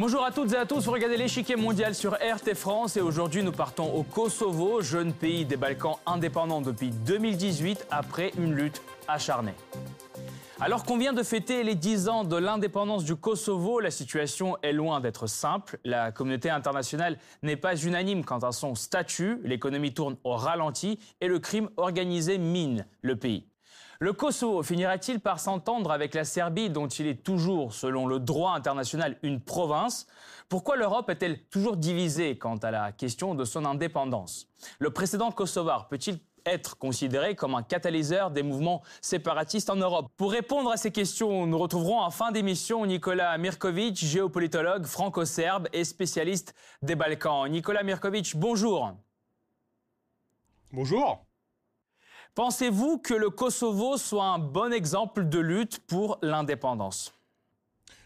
Bonjour à toutes et à tous, vous regardez l'échiquier mondial sur RT France et aujourd'hui nous partons au Kosovo, jeune pays des Balkans indépendant depuis 2018 après une lutte acharnée. Alors qu'on vient de fêter les 10 ans de l'indépendance du Kosovo, la situation est loin d'être simple. La communauté internationale n'est pas unanime quant à son statut, l'économie tourne au ralenti et le crime organisé mine le pays. Le Kosovo finira-t-il par s'entendre avec la Serbie dont il est toujours, selon le droit international, une province? Pourquoi l'Europe est-elle toujours divisée quant à la question de son indépendance? Le précédent kosovar peut-il être considéré comme un catalyseur des mouvements séparatistes en Europe? Pour répondre à ces questions, nous retrouverons en fin d'émission Nicolas Mirkovic, géopolitologue franco-serbe et spécialiste des Balkans. Nicolas Mirkovic, bonjour. Bonjour. Pensez-vous que le Kosovo soit un bon exemple de lutte pour l'indépendance?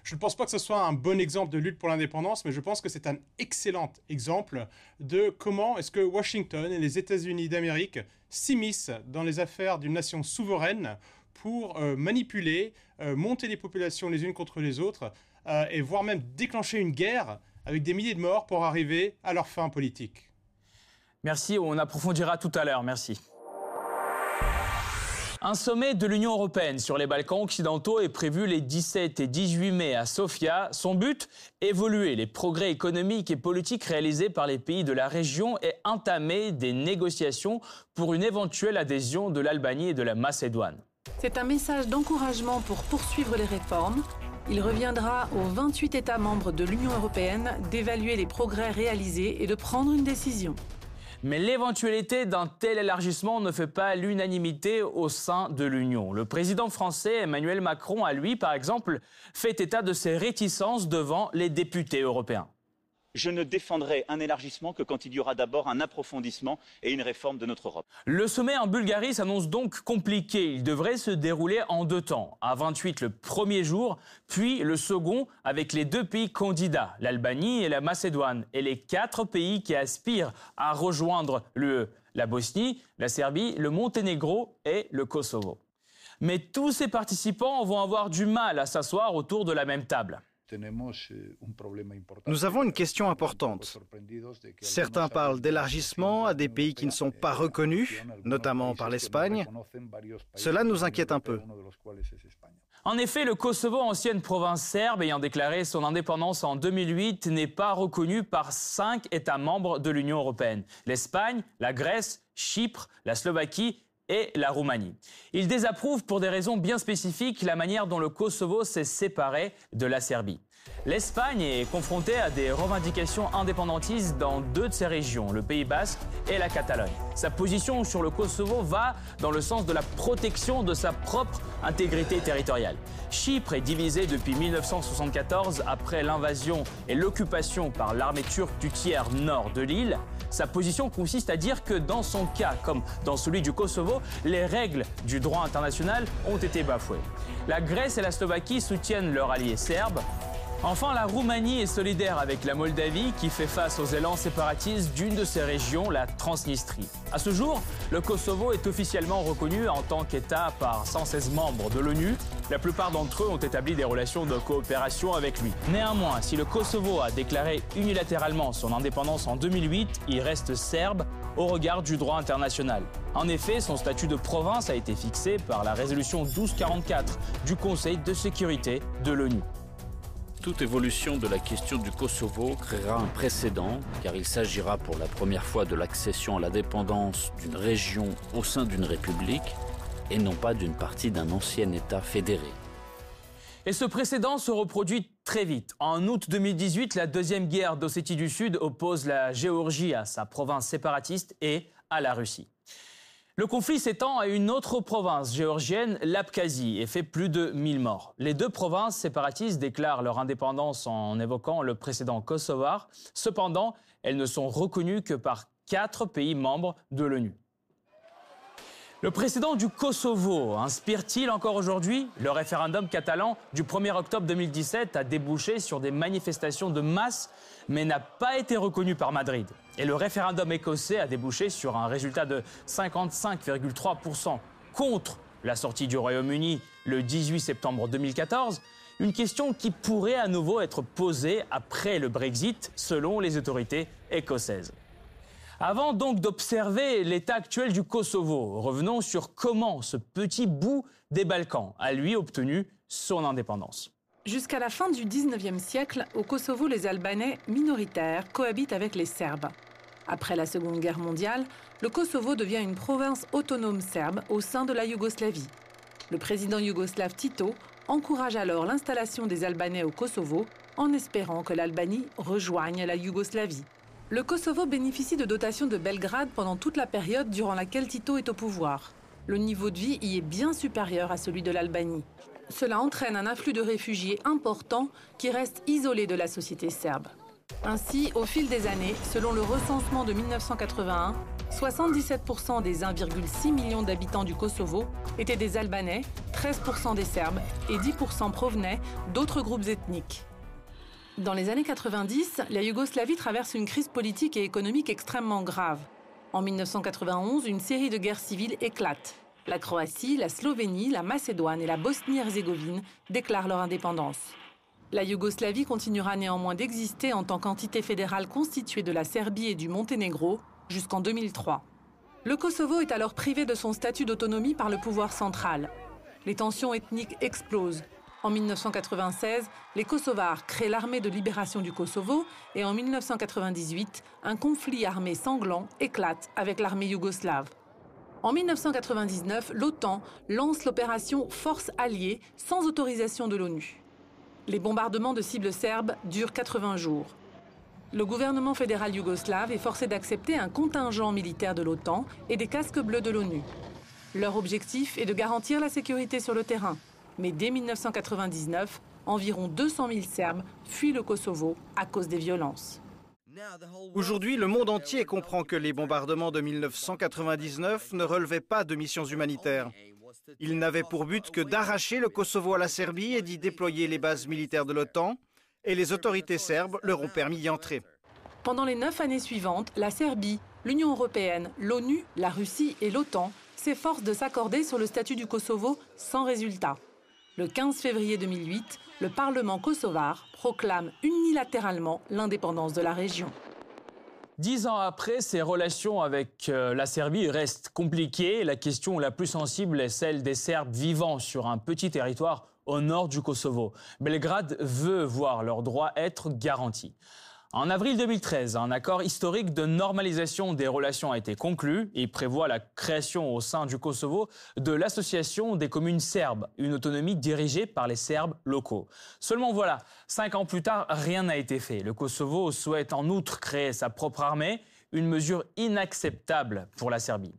Je ne pense pas que ce soit un bon exemple de lutte pour l'indépendance, mais je pense que c'est un excellent exemple de comment est-ce que Washington et les États-Unis d'Amérique s'immiscent dans les affaires d'une nation souveraine pour euh, manipuler, euh, monter les populations les unes contre les autres, euh, et voire même déclencher une guerre avec des milliers de morts pour arriver à leur fin politique. Merci, on approfondira tout à l'heure, merci. Un sommet de l'Union européenne sur les Balkans occidentaux est prévu les 17 et 18 mai à Sofia. Son but Évoluer les progrès économiques et politiques réalisés par les pays de la région et entamer des négociations pour une éventuelle adhésion de l'Albanie et de la Macédoine. C'est un message d'encouragement pour poursuivre les réformes. Il reviendra aux 28 États membres de l'Union européenne d'évaluer les progrès réalisés et de prendre une décision. Mais l'éventualité d'un tel élargissement ne fait pas l'unanimité au sein de l'Union. Le président français Emmanuel Macron a, lui, par exemple, fait état de ses réticences devant les députés européens je ne défendrai un élargissement que quand il y aura d'abord un approfondissement et une réforme de notre Europe. Le sommet en Bulgarie s'annonce donc compliqué. Il devrait se dérouler en deux temps. À 28 le premier jour, puis le second avec les deux pays candidats, l'Albanie et la Macédoine, et les quatre pays qui aspirent à rejoindre l'UE, la Bosnie, la Serbie, le Monténégro et le Kosovo. Mais tous ces participants vont avoir du mal à s'asseoir autour de la même table. Eh, Nous avons une question importante. Certains parlent d'élargissement à des pays qui ne sont pas reconnus, notamment par l'Espagne. Cela nous inquiète un peu. En effet, le Kosovo, ancienne province serbe ayant déclaré son indépendance en 2008, n'est pas reconnu par cinq États membres de l'Union européenne. L'Espagne, la Grèce, Chypre, la Slovaquie et la Roumanie. Il désapprouve pour des raisons bien spécifiques la manière dont le Kosovo s'est séparé de la Serbie. L'Espagne est confrontée à des revendications indépendantistes dans deux de ses régions, le Pays basque et la Catalogne. Sa position sur le Kosovo va dans le sens de la protection de sa propre intégrité territoriale. Chypre est divisée depuis 1974 après l'invasion et l'occupation par l'armée turque du tiers nord de l'île. Sa position consiste à dire que dans son cas, comme dans celui du Kosovo, les règles du droit international ont été bafouées. La Grèce et la Slovaquie soutiennent leur allié serbe. Enfin, la Roumanie est solidaire avec la Moldavie qui fait face aux élans séparatistes d'une de ses régions, la Transnistrie. À ce jour, le Kosovo est officiellement reconnu en tant qu'État par 116 membres de l'ONU. La plupart d'entre eux ont établi des relations de coopération avec lui. Néanmoins, si le Kosovo a déclaré unilatéralement son indépendance en 2008, il reste serbe au regard du droit international. En effet, son statut de province a été fixé par la résolution 1244 du Conseil de sécurité de l'ONU. Toute évolution de la question du Kosovo créera un précédent, car il s'agira pour la première fois de l'accession à la dépendance d'une région au sein d'une république, et non pas d'une partie d'un ancien État fédéré. Et ce précédent se reproduit très vite. En août 2018, la deuxième guerre d'Ossétie du Sud oppose la Géorgie à sa province séparatiste et à la Russie. Le conflit s'étend à une autre province géorgienne, l'Abkhazie, et fait plus de 1000 morts. Les deux provinces séparatistes déclarent leur indépendance en évoquant le précédent kosovar. Cependant, elles ne sont reconnues que par quatre pays membres de l'ONU. Le précédent du Kosovo inspire-t-il encore aujourd'hui Le référendum catalan du 1er octobre 2017 a débouché sur des manifestations de masse, mais n'a pas été reconnu par Madrid? Et le référendum écossais a débouché sur un résultat de 55,3% contre la sortie du Royaume-Uni le 18 septembre 2014. Une question qui pourrait à nouveau être posée après le Brexit, selon les autorités écossaises. Avant donc d'observer l'état actuel du Kosovo, revenons sur comment ce petit bout des Balkans a lui obtenu son indépendance. Jusqu'à la fin du 19e siècle, au Kosovo, les Albanais minoritaires cohabitent avec les Serbes. Après la Seconde Guerre mondiale, le Kosovo devient une province autonome serbe au sein de la Yougoslavie. Le président yougoslave Tito encourage alors l'installation des Albanais au Kosovo en espérant que l'Albanie rejoigne la Yougoslavie. Le Kosovo bénéficie de dotations de Belgrade pendant toute la période durant laquelle Tito est au pouvoir. Le niveau de vie y est bien supérieur à celui de l'Albanie. Cela entraîne un afflux de réfugiés important qui restent isolés de la société serbe. Ainsi, au fil des années, selon le recensement de 1981, 77% des 1,6 million d'habitants du Kosovo étaient des Albanais, 13% des Serbes et 10% provenaient d'autres groupes ethniques. Dans les années 90, la Yougoslavie traverse une crise politique et économique extrêmement grave. En 1991, une série de guerres civiles éclate. La Croatie, la Slovénie, la Macédoine et la Bosnie-Herzégovine déclarent leur indépendance. La Yougoslavie continuera néanmoins d'exister en tant qu'entité fédérale constituée de la Serbie et du Monténégro jusqu'en 2003. Le Kosovo est alors privé de son statut d'autonomie par le pouvoir central. Les tensions ethniques explosent. En 1996, les Kosovars créent l'armée de libération du Kosovo et en 1998, un conflit armé sanglant éclate avec l'armée yougoslave. En 1999, l'OTAN lance l'opération Force alliée sans autorisation de l'ONU. Les bombardements de cibles serbes durent 80 jours. Le gouvernement fédéral yougoslave est forcé d'accepter un contingent militaire de l'OTAN et des casques bleus de l'ONU. Leur objectif est de garantir la sécurité sur le terrain. Mais dès 1999, environ 200 000 Serbes fuient le Kosovo à cause des violences. Aujourd'hui, le monde entier comprend que les bombardements de 1999 ne relevaient pas de missions humanitaires. Ils n'avaient pour but que d'arracher le Kosovo à la Serbie et d'y déployer les bases militaires de l'OTAN, et les autorités serbes leur ont permis d'y entrer. Pendant les neuf années suivantes, la Serbie, l'Union européenne, l'ONU, la Russie et l'OTAN s'efforcent de s'accorder sur le statut du Kosovo sans résultat. Le 15 février 2008, le Parlement kosovar proclame unilatéralement l'indépendance de la région. Dix ans après, ces relations avec euh, la Serbie restent compliquées. La question la plus sensible est celle des Serbes vivant sur un petit territoire au nord du Kosovo. Belgrade veut voir leurs droits être garantis. En avril 2013, un accord historique de normalisation des relations a été conclu. Il prévoit la création au sein du Kosovo de l'association des communes serbes, une autonomie dirigée par les Serbes locaux. Seulement voilà, cinq ans plus tard, rien n'a été fait. Le Kosovo souhaite en outre créer sa propre armée, une mesure inacceptable pour la Serbie.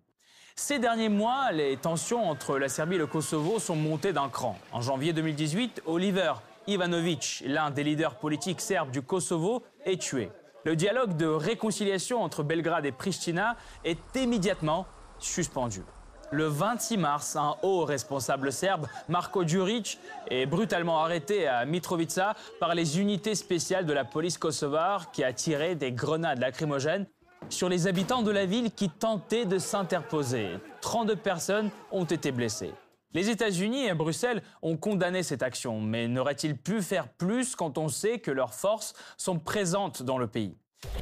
Ces derniers mois, les tensions entre la Serbie et le Kosovo sont montées d'un cran. En janvier 2018, Oliver Ivanovic, l'un des leaders politiques serbes du Kosovo, est tué. Le dialogue de réconciliation entre Belgrade et Pristina est immédiatement suspendu. Le 26 mars, un haut responsable serbe, Marko Djuric, est brutalement arrêté à Mitrovica par les unités spéciales de la police kosovare qui a tiré des grenades lacrymogènes sur les habitants de la ville qui tentaient de s'interposer. 32 personnes ont été blessées. Les États-Unis et Bruxelles ont condamné cette action, mais n'auraient-ils pu faire plus quand on sait que leurs forces sont présentes dans le pays?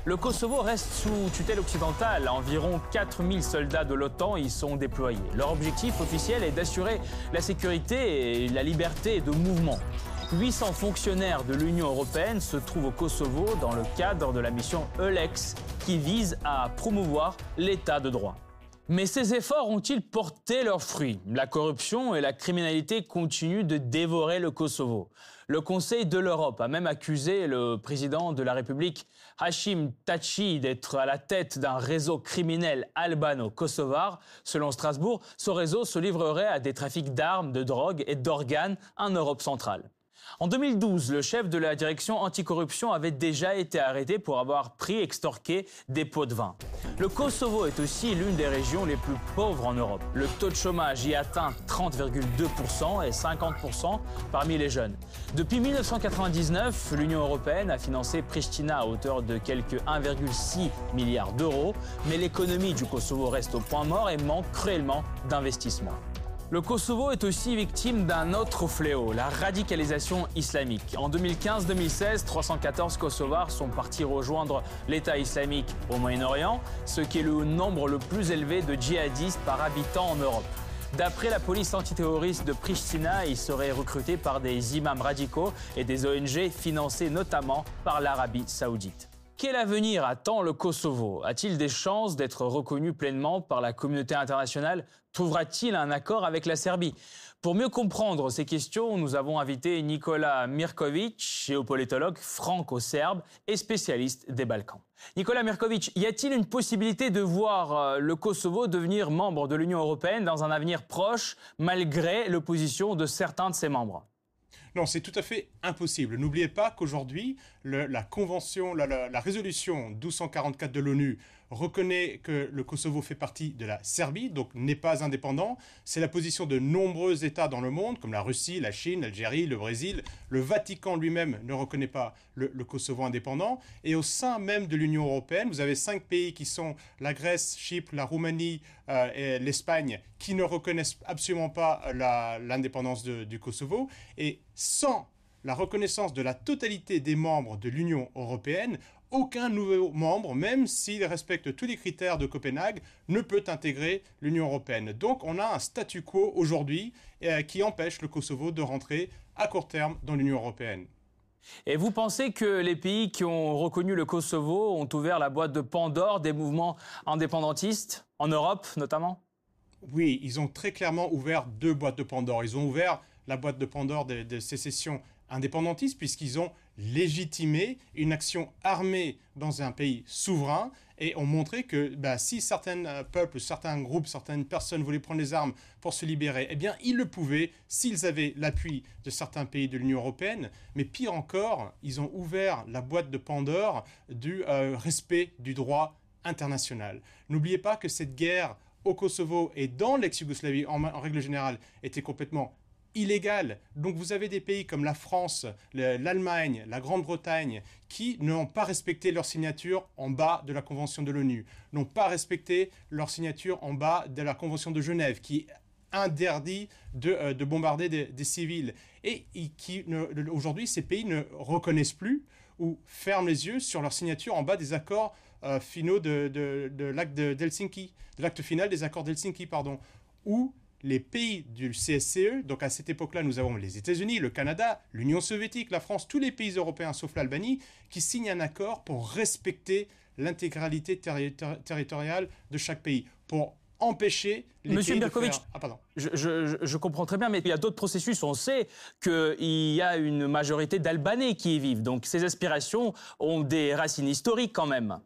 Le Kosovo reste sous tutelle occidentale. Environ 4000 soldats de l'OTAN y sont déployés. Leur objectif officiel est d'assurer la sécurité et la liberté de mouvement. 800 fonctionnaires de l'Union européenne se trouvent au Kosovo dans le cadre de la mission EULEX qui vise à promouvoir l'état de droit. Mais ces efforts ont-ils porté leurs fruits? La corruption et la criminalité continuent de dévorer le Kosovo. Le Conseil de l'Europe a même accusé le président de la République, Hashim Tachi, d'être à la tête d'un réseau criminel albano-kosovar. Selon Strasbourg, ce réseau se livrerait à des trafics d'armes, de drogue et d'organes en Europe centrale. En 2012, le chef de la direction anticorruption avait déjà été arrêté pour avoir pris extorqué des pots de vin. Le Kosovo est aussi l'une des régions les plus pauvres en Europe. Le taux de chômage y atteint 30,2% et 50% parmi les jeunes. Depuis 1999, l'Union européenne a financé Pristina à hauteur de quelques 1,6 milliards d'euros, mais l'économie du Kosovo reste au point mort et manque cruellement d'investissement. Le Kosovo est aussi victime d'un autre fléau, la radicalisation islamique. En 2015-2016, 314 Kosovars sont partis rejoindre l'État islamique au Moyen-Orient, ce qui est le nombre le plus élevé de djihadistes par habitant en Europe. D'après la police antiterroriste de Pristina, ils seraient recrutés par des imams radicaux et des ONG financés notamment par l'Arabie saoudite. Quel avenir attend le Kosovo? A-t-il des chances d'être reconnu pleinement par la communauté internationale? Trouvera-t-il un accord avec la Serbie? Pour mieux comprendre ces questions, nous avons invité Nicolas Mirkovic, géopolitologue franco-serbe et spécialiste des Balkans. Nicolas Mirkovic, y a-t-il une possibilité de voir euh, le Kosovo devenir membre de l'Union européenne dans un avenir proche, malgré l'opposition de certains de ses membres? Non, c'est tout à fait impossible. N'oubliez pas qu'aujourd'hui, la convention, la, la, résolution 1244 de l'ONU reconnaît que le Kosovo fait partie de la Serbie, donc n'est pas indépendant. C'est la position de nombreux États dans le monde, comme la Russie, la Chine, l'Algérie, le Brésil. Le Vatican lui-même ne reconnaît pas le, Kosovo indépendant. Et au sein même de l'Union européenne, vous avez cinq pays qui sont la Grèce, Chypre, la Roumanie euh, et l'Espagne, qui ne reconnaissent absolument pas l'indépendance du Kosovo. Et sans la reconnaissance de la totalité des membres de l'Union européenne, aucun nouveau membre, même s'il respecte tous les critères de Copenhague, ne peut intégrer l'Union européenne. Donc on a un statu quo aujourd'hui euh, qui empêche le Kosovo de rentrer à court terme dans l'Union européenne. Et vous pensez que les pays qui ont reconnu le Kosovo ont ouvert la boîte de Pandore des mouvements indépendantistes, en Europe notamment? Oui, ils ont très clairement ouvert deux boîtes de Pandore. Ils ont ouvert la boîte de Pandore de, de sécession indépendantistes puisqu'ils ont légitimé une action armée dans un pays souverain et ont montré que bah, si certains euh, peuples, certains groupes, certaines personnes voulaient prendre les armes pour se libérer, eh bien ils le pouvaient s'ils avaient l'appui de certains pays de l'Union européenne. Mais pire encore, ils ont ouvert la boîte de Pandore du euh, respect du droit international. N'oubliez pas que cette guerre au Kosovo et dans l'ex-Yougoslavie en, en règle générale était complètement Donc vous avez des pays comme la France, l'Allemagne, la Grande-Bretagne qui n'ont pas respecté leur signature en bas de la Convention de l'ONU, n'ont pas respecté leur signature en bas de la Convention de Genève qui interdit de, euh, bombarder des, civils et, qui aujourd'hui ces pays ne reconnaissent plus ou ferment les yeux sur leur signature en bas des accords euh, finaux de, de l'acte d'Helsinki, de l'acte final des accords d'Helsinki, pardon, où les pays du CSCE, donc à cette époque-là, nous avons les États-Unis, le Canada, l'Union soviétique, la France, tous les pays européens sauf l'Albanie, qui signent un accord pour respecter l'intégralité territoriale de chaque pays, pour empêcher les Monsieur faire... ah, pardon. Je, comprends très bien, mais il y a d'autres processus. On sait qu'il y a une majorité d'Albanais qui y vivent, donc ces aspirations ont des racines historiques quand même.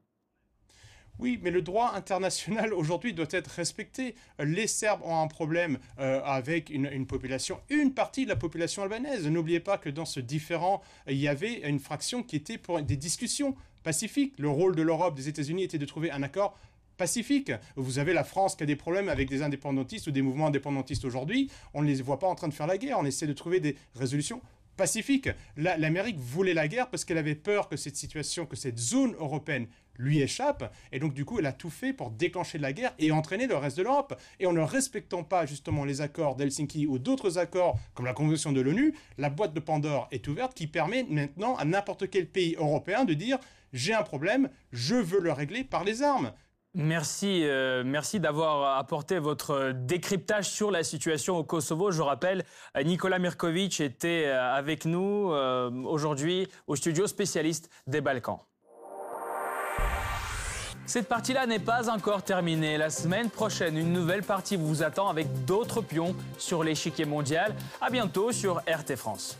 Oui, mais le droit international aujourd'hui doit être respecté. Les Serbes ont un problème euh, avec une, population, une partie de la population albanaise. N'oubliez pas que dans ce différent, il y avait une fraction qui était pour des discussions pacifiques. Le rôle de l'Europe, des États-Unis était de trouver un accord pacifique. Vous avez la France qui a des problèmes avec des indépendantistes ou des mouvements indépendantistes aujourd'hui. On ne les voit pas en train de faire la guerre. On essaie de trouver des résolutions pacifiques. L'Amérique voulait la guerre parce qu'elle avait peur que cette situation, que cette zone européenne lui échappe. Et donc, du coup, elle a tout fait pour déclencher la guerre et entraîner le reste de l'Europe. Et en ne respectant pas justement les accords d'Helsinki ou d'autres accords comme la Convention de l'ONU, la boîte de Pandore est ouverte qui permet maintenant à n'importe quel pays européen de dire j'ai un problème, je veux le régler par les armes. Merci, euh, merci d'avoir apporté votre décryptage sur la situation au Kosovo. Je rappelle, Nicolas Mirkovic était euh, avec nous euh, aujourd'hui au studio spécialiste des Balkans. Cette partie-là n'est pas encore terminée. La semaine prochaine, une nouvelle partie vous attend avec d'autres pions sur l'échiquier mondial. À bientôt sur RT France.